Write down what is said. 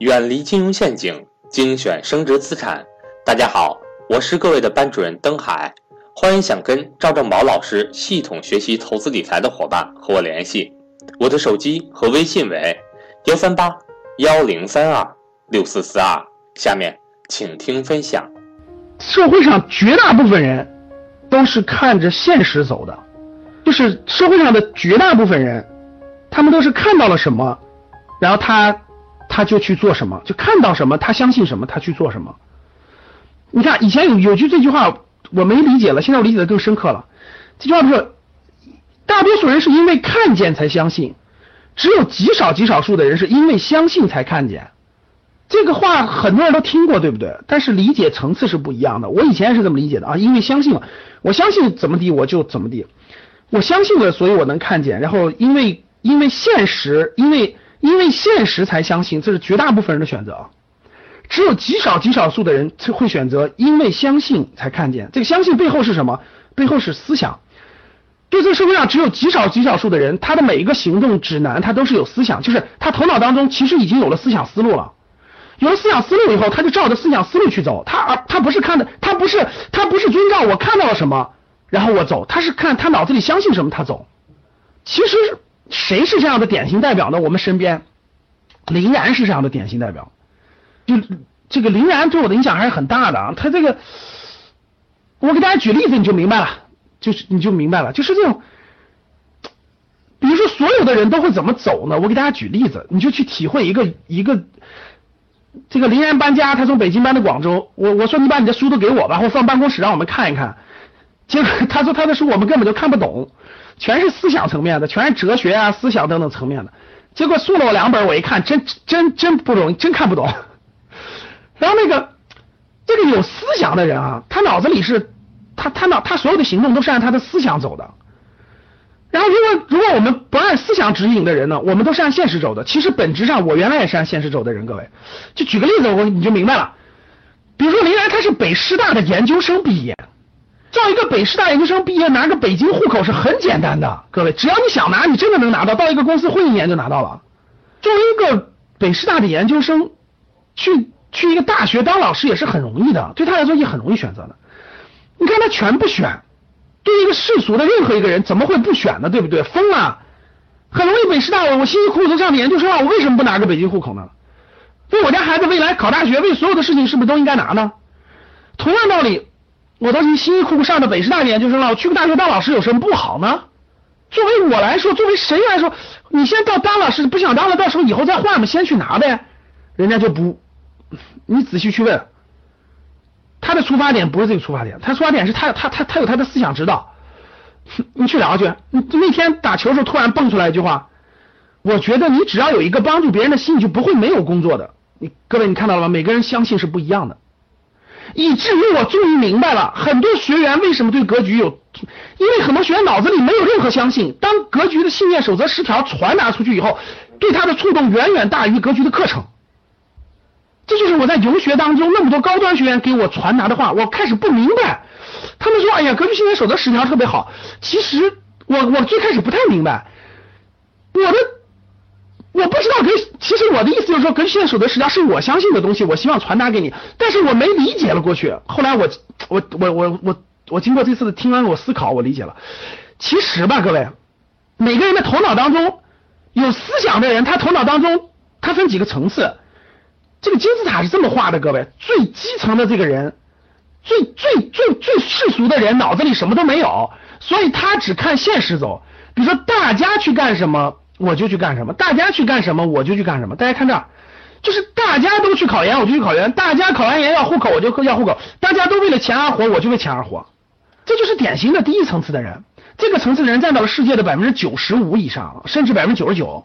远离金融陷阱，精选升值资产。大家好，我是各位的班主任登海，欢迎想跟赵正宝老师系统学习投资理财的伙伴和我联系，我的手机和微信为幺三八幺零三二六四四二。下面请听分享。社会上绝大部分人都是看着现实走的，就是社会上的绝大部分人，他们都是看到了什么，然后他。他就去做什么，就看到什么，他相信什么，他去做什么。你看以前有有句这句话我没理解了，现在我理解的更深刻了。这句话不是：大多数人是因为看见才相信，只有极少极少数的人是因为相信才看见。这个话很多人都听过，对不对？但是理解层次是不一样的。我以前是这么理解的啊，因为相信了，我相信怎么地我就怎么地，我相信了，所以我能看见。然后因为因为现实，因为。因为现实才相信，这是绝大部分人的选择。只有极少极少数的人才会选择因为相信才看见。这个相信背后是什么？背后是思想。对这个社会上只有极少极少数的人，他的每一个行动指南，他都是有思想，就是他头脑当中其实已经有了思想思路了。有了思想思路以后，他就照着思想思路去走。他而他不是看的，他不是他不是遵照我看到了什么，然后我走。他是看他脑子里相信什么，他走。其实。谁是这样的典型代表呢？我们身边，林然是这样的典型代表。就这个林然对我的影响还是很大的啊。他这个，我给大家举例子你就明白了，就是你就明白了，就是这种，比如说所有的人都会怎么走呢？我给大家举例子，你就去体会一个一个，这个林然搬家，他从北京搬到广州，我我说你把你的书都给我吧，或放办公室让我们看一看。结果他说他的书我们根本就看不懂。全是思想层面的，全是哲学啊、思想等等层面的。结果送了我两本，我一看，真真真不容易，真看不懂。然后那个这个有思想的人啊，他脑子里是，他他脑他所有的行动都是按他的思想走的。然后如果如果我们不按思想指引的人呢，我们都是按现实走的。其实本质上我原来也是按现实走的人，各位。就举个例子，我你就明白了。比如说林然，他是北师大的研究生毕业。到一个北师大研究生毕业拿个北京户口是很简单的，各位，只要你想拿，你真的能拿到，到一个公司混一年就拿到了。作为一个北师大的研究生，去去一个大学当老师也是很容易的，对他来说也很容易选择的。你看他全不选，对一个世俗的任何一个人怎么会不选呢？对不对？疯了，很容易北师大，我我辛辛苦苦都上的研究生啊，我为什么不拿个北京户口呢？为我家孩子未来考大学，为所有的事情是不是都应该拿呢？同样道理。我当时辛辛苦苦上的北师大研究生了，我去个大学当老师有什么不好呢？作为我来说，作为谁来说，你先到当老师不想当了，到时候以后再换嘛，先去拿呗。人家就不，你仔细去问，他的出发点不是这个出发点，他出发点是他他他他有他的思想指导。你去聊去，你那天打球时候突然蹦出来一句话，我觉得你只要有一个帮助别人的心，你就不会没有工作的。你各位你看到了吗？每个人相信是不一样的。以至于我终于明白了，很多学员为什么对格局有，因为很多学员脑子里没有任何相信。当格局的信念守则十条传达出去以后，对他的触动远远大于格局的课程。这就是我在游学当中那么多高端学员给我传达的话。我开始不明白，他们说：“哎呀，格局信念守则十条特别好。”其实我我最开始不太明白，我的。我不知道，跟其实我的意思就是说，跟现守的十条是我相信的东西，我希望传达给你，但是我没理解了过去。后来我我我我我我经过这次的听完我思考，我理解了。其实吧，各位，每个人的头脑当中有思想的人，他头脑当中他分几个层次。这个金字塔是这么画的，各位，最基层的这个人，最最最最世俗的人，脑子里什么都没有，所以他只看现实走。比如说大家去干什么。我就去干什么，大家去干什么，我就去干什么。大家看这，就是大家都去考研，我就去考研；大家考完研要户口，我就要户口；大家都为了钱而活，我就为钱而活。这就是典型的第一层次的人。这个层次的人占到了世界的百分之九十五以上，甚至百分之九十九。